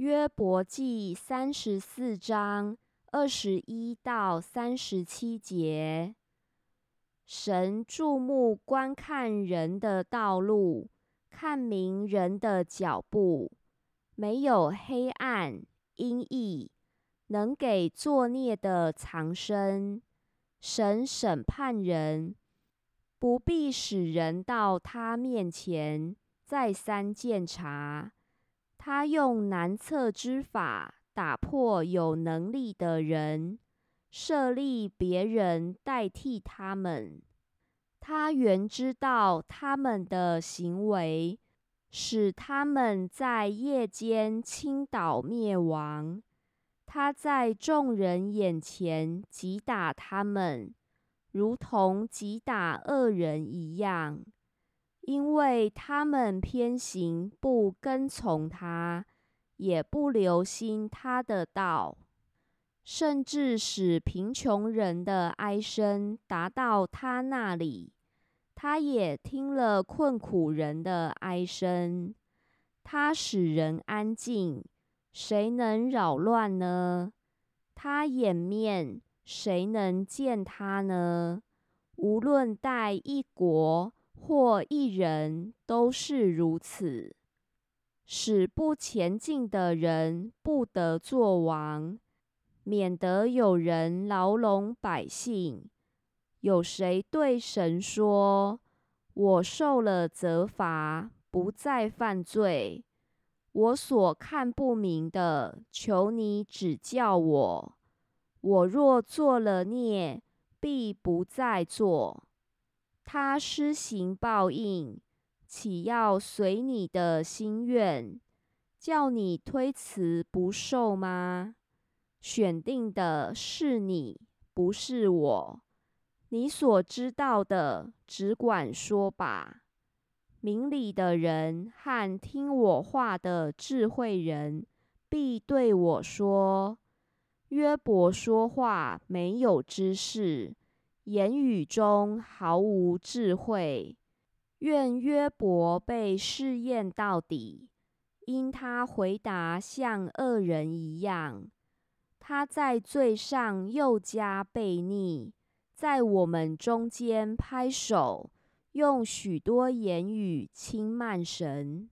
约伯记三十四章二十一到三十七节：神注目观看人的道路，看明人的脚步，没有黑暗阴翳，能给作孽的藏身。神审判人，不必使人到他面前再三鉴察。他用难测之法打破有能力的人，设立别人代替他们。他原知道他们的行为，使他们在夜间倾倒灭亡。他在众人眼前击打他们，如同击打恶人一样。因为他们偏行，不跟从他，也不留心他的道，甚至使贫穷人的哀声达到他那里，他也听了困苦人的哀声。他使人安静，谁能扰乱呢？他掩面，谁能见他呢？无论待一国。或一人都是如此，使不前进的人不得作王，免得有人牢笼百姓。有谁对神说：“我受了责罚，不再犯罪。我所看不明的，求你指教我。我若做了孽，必不再做。”他施行报应，岂要随你的心愿，叫你推辞不受吗？选定的是你，不是我。你所知道的，只管说吧。明理的人和听我话的智慧人，必对我说：约伯说话没有知识。言语中毫无智慧，愿约伯被试验到底，因他回答像恶人一样。他在罪上又加悖逆，在我们中间拍手，用许多言语轻慢神。